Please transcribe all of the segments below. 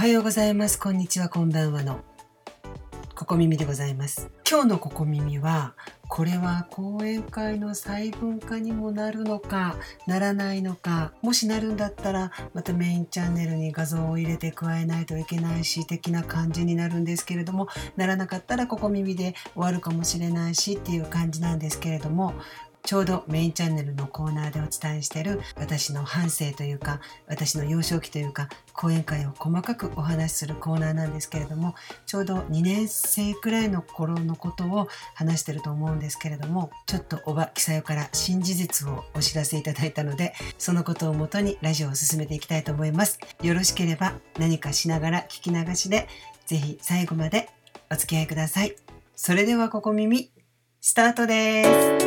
はようございます。こんにちは、こんばんはの。ここ耳でございます。今日のここ耳は、これは講演会の細分化にもなるのか、ならないのか、もしなるんだったら、またメインチャンネルに画像を入れて加えないといけないし、的な感じになるんですけれども、ならなかったらここ耳で終わるかもしれないしっていう感じなんですけれども、ちょうどメインチャンネルのコーナーでお伝えしている私の反省というか私の幼少期というか講演会を細かくお話しするコーナーなんですけれどもちょうど2年生くらいの頃のことを話してると思うんですけれどもちょっとおばきさよから新事実をお知らせいただいたのでそのことをもとにラジオを進めていきたいと思います。よろしければ何かしながら聞き流しでぜひ最後までお付き合いください。それではここ耳スタートです。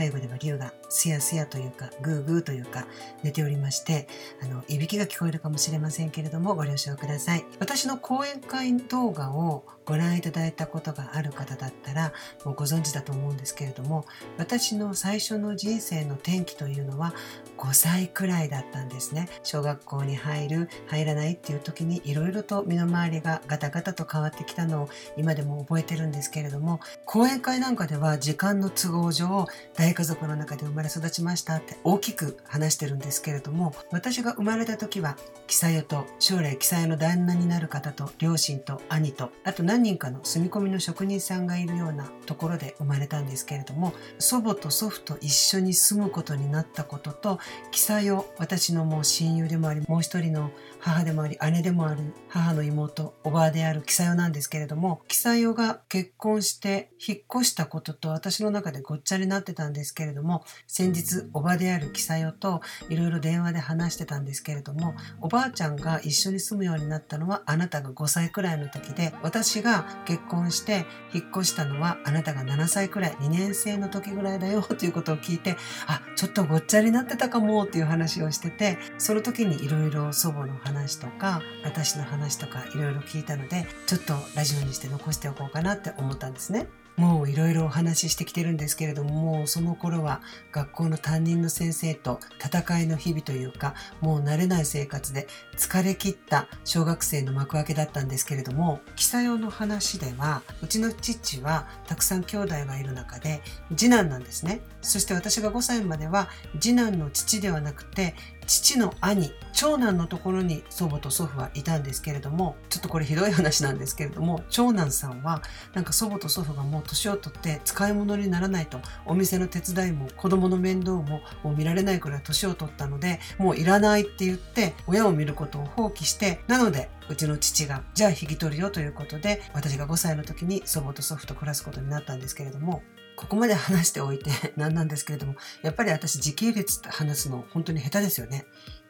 背後では龍がすやすやというかグーグーというか寝ておりましてあのいびきが聞こえるかもしれませんけれどもご了承ください。私の講演会動画をご覧いただいたことがある方だったらもうご存知だと思うんですけれども私の最初の人生の転機というのは5歳くらいだったんですね。小学校に入る入らないっていう時にいろいろと身の回りがガタガタと変わってきたのを今でも覚えてるんですけれども講演会なんかでは時間の都合上大家族の中で生まれ育ちましたって大きく話してるんですけれども私が生まれた時はキサヨと将来キサヨの旦那になる方と両親と兄とあと何人かの住み込みの職人さんがいるようなところで生まれたんですけれども祖母と祖父と一緒に住むことになったこととキサヨ私のもう親友でもありもう一人の母でもあり姉でもある母の妹おばあであるキサヨなんですけれどもキサヨが結婚して引っ越したことと私の中でごっちゃになってたんです。けれども先日おばであるキサヨといろいろ電話で話してたんですけれどもおばあちゃんが一緒に住むようになったのはあなたが5歳くらいの時で私が結婚して引っ越したのはあなたが7歳くらい2年生の時ぐらいだよということを聞いてあちょっとごっちゃになってたかもっていう話をしててその時にいろいろ祖母の話とか私の話とかいろいろ聞いたのでちょっとラジオにして残しておこうかなって思ったんですね。もういろいろお話ししてきてるんですけれどももうその頃は学校の担任の先生と戦いの日々というかもう慣れない生活で疲れ切った小学生の幕開けだったんですけれども記載用の話ではうちの父はたくさん兄弟がいる中で次男なんですね。そして私が5歳までは次男の父ではなくて父の兄長男のところに祖母と祖父はいたんですけれどもちょっとこれひどい話なんですけれども長男さんはなんか祖母と祖父がもう年を取って使い物にならないとお店の手伝いも子供の面倒ももう見られないくらい年を取ったのでもういらないって言って親を見ることを放棄してなのでうちの父がじゃあ引き取るよということで私が5歳の時に祖母と祖父と暮らすことになったんですけれどもここまで話しておいて 何なんですけれどもやっぱり私時系列って話すの本当に下手ですよね。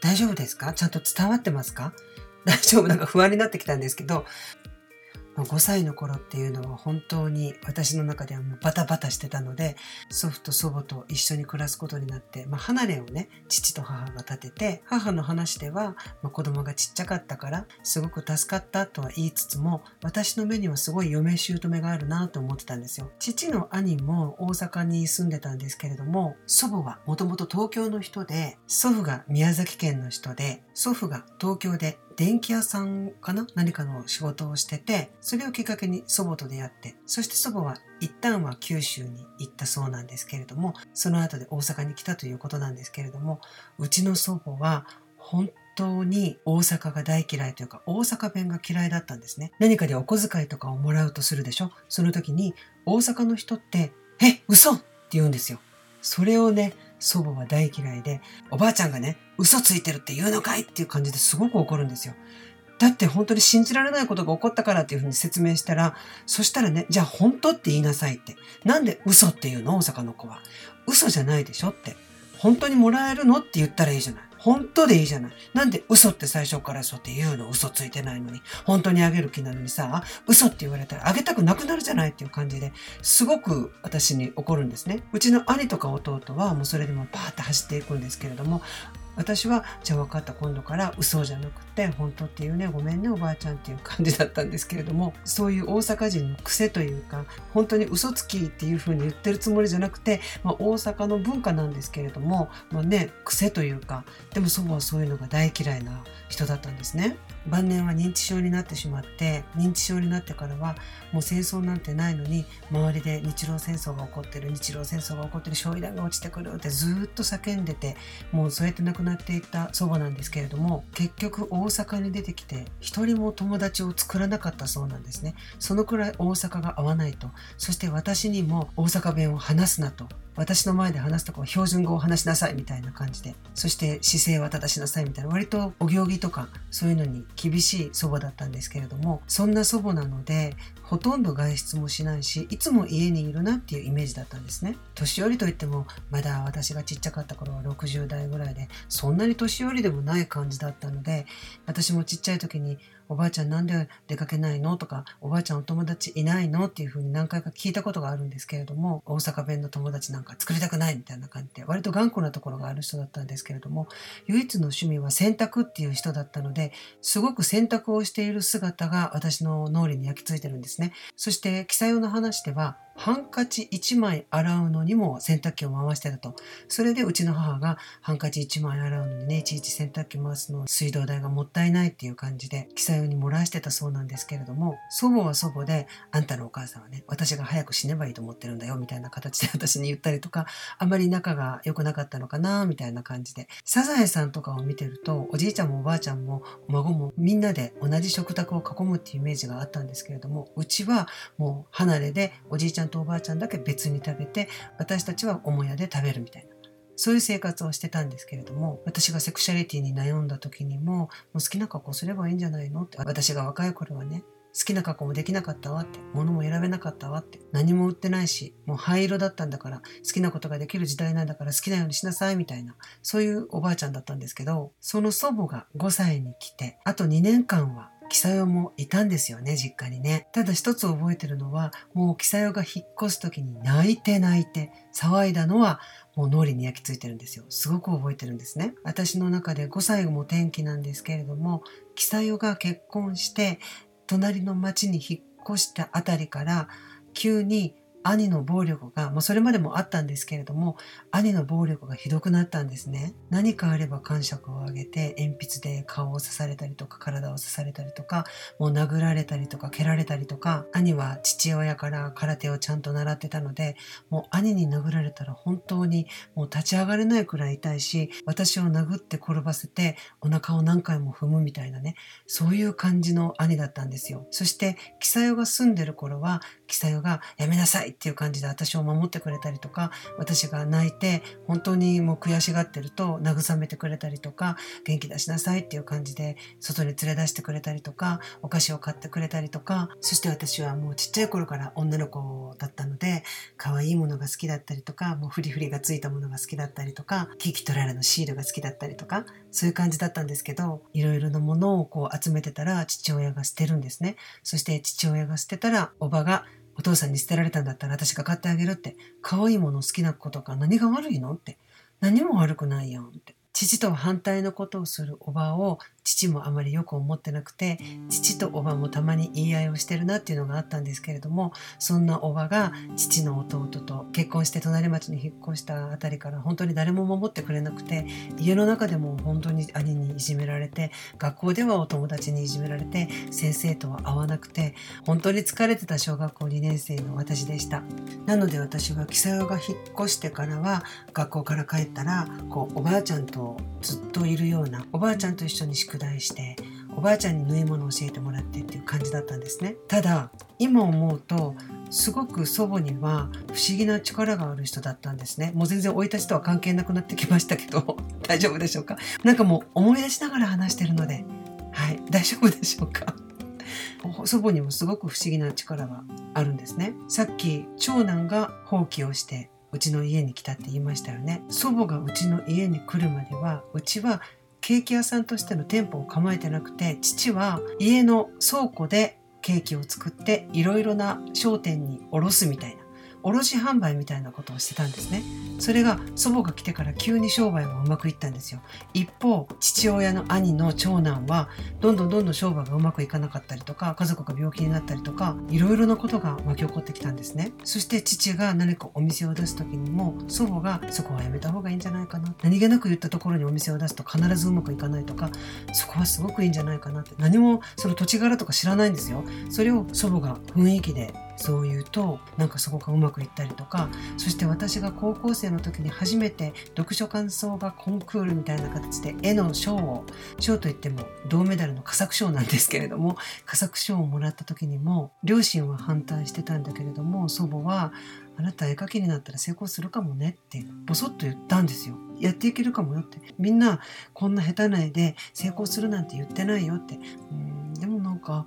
大丈夫ですか？ちゃんと伝わってますか？大丈夫？なんか不安になってきたんですけど5歳の頃っていうのは本当に私の中ではもうバタバタしてたので祖父と祖母と一緒に暮らすことになって、まあ、離れをね父と母が立てて母の話では、まあ、子供がちっちゃかったからすごく助かったとは言いつつも私の目にはすごい嫁姑があるなと思ってたんですよ。父の兄も大阪に住んでたんですけれども祖母はもともと東京の人で祖父が宮崎県の人で祖父が東京で電気屋さんかな？何かの仕事をしててそれをきっかけに祖母と出会ってそして祖母は一旦は九州に行ったそうなんですけれどもその後で大阪に来たということなんですけれどもうちの祖母は本当に大阪が大嫌いというか大阪弁が嫌いだったんですね。何かでお小遣いとかをもらうとするでしょ？その時に大阪の人って「え嘘!」って言うんですよ。それをね祖母は大嫌いでおばあちゃんがね嘘ついてるって言うのかいっていう感じですごく怒るんですよ。だって本当に信じられないことが起こったからっていうふうに説明したらそしたらねじゃあ本当って言いなさいって。なんで嘘っていうの？大阪の子は。嘘じゃないでしょって。本当にもらえるの？って言ったらいいじゃない。本当でいいじゃない。なんで嘘って最初からそうって言うの？嘘ついてないのに。本当にあげる気なのにさ、嘘って言われたらあげたくなくなるじゃないっていう感じですごく私に怒るんですね。うちの兄とか弟はもうそれでもバーって走っていくんですけれども、私はじゃあ分かった今度から嘘じゃなくて本当っていうねごめんねおばあちゃんっていう感じだったんですけれどもそういう大阪人の癖というか本当に嘘つきっていうふうに言ってるつもりじゃなくて、まあ、大阪の文化なんですけれども、まあね、癖というかでも祖母はそういうのが大嫌いな人だったんですね。晩年は認知症になってしまって認知症になってからはもう戦争なんてないのに周りで日露戦争が起こってる日露戦争が起こってる焼夷弾が落ちてくるってずっと叫んでてもうそうやって亡くなっていった祖母なんですけれども結局大阪に出てきて一人も友達を作らなかったそうなんですね。そのくらい大阪が合わないと。そして私にも大阪弁を話すなと。私の前で話すとこは標準語を話しなさいみたいな感じでそして姿勢は正しなさいみたいな割とお行儀とかそういうのに厳しい祖母だったんですけれどもそんな祖母なのでほとんど外出もしないしいつも家にいるなっていうイメージだったんですね。年寄りといってもまだ私がちっちゃかった頃は60代ぐらいでそんなに年寄りでもない感じだったので私もちっちゃい時におばあちゃんなんで出かけないの？とか、おばあちゃんお友達いないの？っていうふうに何回か聞いたことがあるんですけれども、大阪弁の友達なんか作りたくないみたいな感じで、割と頑固なところがある人だったんですけれども、唯一の趣味は洗濯っていう人だったので、すごく洗濯をしている姿が私の脳裏に焼き付いてるんですね。そして、記載用の話では、ハンカチ1枚洗うのにも洗濯機を回してたと。それでうちの母がハンカチ1枚洗うのにね、いちいち洗濯機回すの水道代がもったいないっていう感じで、記載用に漏らしてたそうなんですけれども、祖母は祖母で、あんたのお母さんはね、私が早く死ねばいいと思ってるんだよ、みたいな形で私に言ったりとか、あまり仲が良くなかったのかな、みたいな感じで。サザエさんとかを見てると、おじいちゃんもおばあちゃんも孫もみんなで同じ食卓を囲むっていうイメージがあったんですけれども、うちはもう離れでおじいちゃんとおばあちゃんだけ別に食べて私たちは母屋で食べるみたいな。そういう生活をしてたんですけれども私がセクシャリティに悩んだ時にももう好きな格好すればいいんじゃないのって私が若い頃はね好きな格好もできなかったわって、物も選べなかったわって、何も売ってないし、もう灰色だったんだから、好きなことができる時代なんだから好きなようにしなさいみたいな、そういうおばあちゃんだったんですけど、その祖母が5歳に来て、あと2年間はキサヨもいたんですよね、実家にね。ただ一つ覚えてるのは、もうキサヨが引っ越す時に泣いて泣いて騒いだのは、もう脳裏に焼き付いてるんですよ。すごく覚えてるんですね。私の中で5歳も転機なんですけれども、キサヨが結婚して、隣の町に引っ越したあたりから、急に兄の暴力が、まあ、それまでもあったんですけれども兄の暴力がひどくなったんですね。何かあれば感触を上げて鉛筆で顔を刺されたりとか体を刺されたりとかもう殴られたりとか蹴られたりとか兄は父親から空手をちゃんと習ってたのでもう兄に殴られたら本当にもう立ち上がれないくらい痛いし私を殴って転ばせてお腹を何回も踏むみたいなねそういう感じの兄だったんですよ。そしてキサヨが住んでる頃はキサヨがやめなさいっていう感じで私を守ってくれたりとか私が泣いて本当にもう悔しがってると慰めてくれたりとか元気出しなさいっていう感じで外に連れ出してくれたりとかお菓子を買ってくれたりとかそして私はもうちっちゃい頃から女の子だったので可愛いものが好きだったりとかもうフリフリがついたものが好きだったりとかキキトララのシールが好きだったりとかそういう感じだったんですけどいろいろなものをこう集めてたら父親が捨てるんですねそして父親が捨てたらおばがお父さんに捨てられたんだったら私が買ってあげるって。可愛いもの好きな子とか何が悪いのって。何も悪くないやんって。父と反対のことをするおばを父もあまりよく思ってなくて父とおばもたまに言い合いをしてるなっていうのがあったんですけれどもそんなおばが父の弟と結婚して隣町に引っ越したあたりから本当に誰も守ってくれなくて家の中でも本当に兄にいじめられて学校ではお友達にいじめられて先生とは会わなくて本当に疲れてた小学校2年生の私でした。なので私は木佐代が引っ越してからは学校から帰ったらこうおばあちゃんとずっといるようなおばあちゃんと一緒に宿題しておばあちゃんに縫い物を教えてもらってっていう感じだったんですね。ただ今思うとすごく祖母には不思議な力がある人だったんですね。もう全然生い立ちとは関係なくなってきましたけど 大丈夫でしょうか？なんかもう思い出しながら話してるのではい大丈夫でしょうか？祖母にもすごく不思議な力があるんですね。さっき長男が放棄をしてうちの家に来たって言いましたよね。祖母がうちの家に来るまではうちはケーキ屋さんとしての店舗を構えてなくて父は家の倉庫でケーキを作っていろいろな商店に卸すみたいな。卸販売みたいなことをしてたんですね。それが祖母が来てから急に商売がうまくいったんですよ。一方父親の兄の長男はどんどんどんどん商売がうまくいかなかったりとか家族が病気になったりとかいろいろなことが巻き起こってきたんですね。そして父が何かお店を出す時にも祖母がそこはやめた方がいいんじゃないかな何気なく言ったところにお店を出すと必ずうまくいかないとかそこはすごくいいんじゃないかなって何もその土地柄とか知らないんですよ。それを祖母が雰囲気でそう言うとなんかそこがうまくいったりとかそして私が高校生の時に初めて読書感想画コンクールみたいな形で絵の賞を賞といっても銅メダルの佳作賞なんですけれども佳作賞をもらった時にも両親は反対してたんだけれども祖母はあなた絵描きになったら成功するかもねってボソッと言ったんですよ。やっていけるかもよって。みんなこんな下手な絵で成功するなんて言ってないよって。うんでもなんか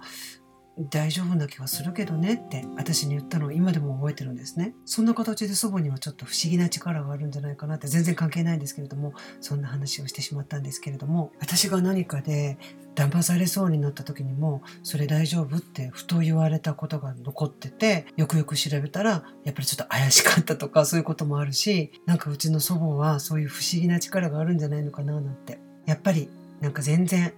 大丈夫な気がするけどねって私に言ったのを今でも覚えてるんですね。そんな形で祖母にはちょっと不思議な力があるんじゃないかなって全然関係ないんですけれどもそんな話をしてしまったんですけれども私が何かで騙されそうになった時にもそれ大丈夫ってふと言われたことが残っててよくよく調べたらやっぱりちょっと怪しかったとかそういうこともあるしなんかうちの祖母はそういう不思議な力があるんじゃないのかななんてやっぱりなんか全然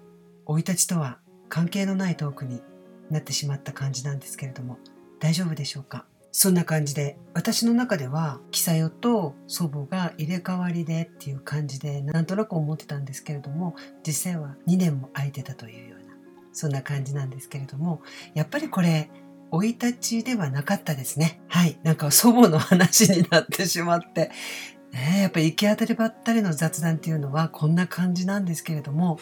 生い立ちとは関係のないトークになってしまった感じなんですけれども大丈夫でしょうか？そんな感じで私の中ではキサヨと祖母が入れ替わりでっていう感じでなんとなく思ってたんですけれども実際は2年も空いてたというようなそんな感じなんですけれどもやっぱりこれ生い立ちではなかったですね。はい。なんか祖母の話になってしまってね、やっぱり行き当たりばったりの雑談っていうのはこんな感じなんですけれども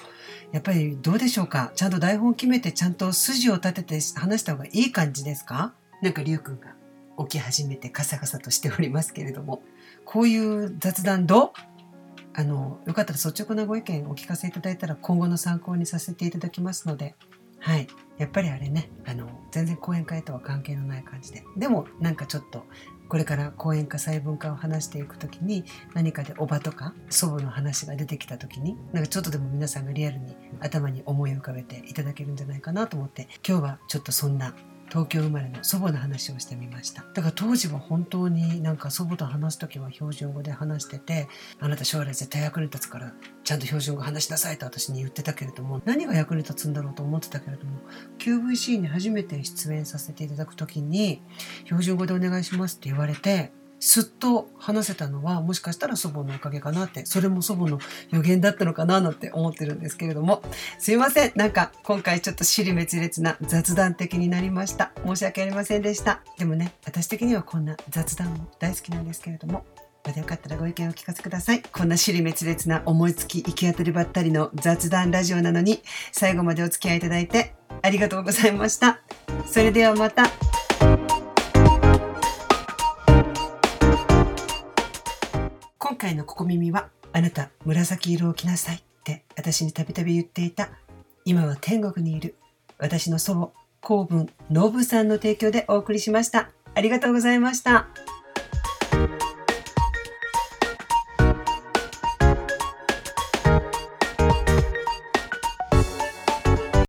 やっぱりどうでしょうか？ちゃんと台本決めてちゃんと筋を立てて話した方がいい感じですか？なんかりゅうくんが起き始めてカサカサとしておりますけれどもこういう雑談どう？あのよかったら率直なご意見お聞かせいただいたら今後の参考にさせていただきますのではい。やっぱりあれねあの全然講演会とは関係のない感じで。でもなんかちょっとこれから講演か細分化を話していく時に何かでおばとか祖母の話が出てきた時になんかちょっとでも皆さんがリアルに頭に思い浮かべていただけるんじゃないかなと思って今日はちょっとそんな東京生まれの祖母の話をしてみました。だから当時は本当になんか祖母と話す時は標準語で話しててあなた将来絶対役に立つからちゃんと標準語話しなさいと私に言ってたけれども何が役に立つんだろうと思ってたけれども QVC に初めて出演させていただく時に標準語でお願いしますって言われてすっと話せたのはもしかしたら祖母のおかげかなってそれも祖母の予言だったのかななんて思ってるんですけれども。すいません。なんか今回ちょっと尻滅裂な雑談的になりました。申し訳ありませんでした。でもね私的にはこんな雑談も大好きなんですけれども。またよかったらご意見をお聞かせください。こんな尻滅裂な思いつき行き当たりばったりの雑談ラジオなのに最後までお付き合いいただいてありがとうございました。それではまた。回のここ耳はあなた紫色を着なさいって私にたびたび言っていた今は天国にいる私の祖母公文ノブさんの提供でお送りしましたありがとうございました。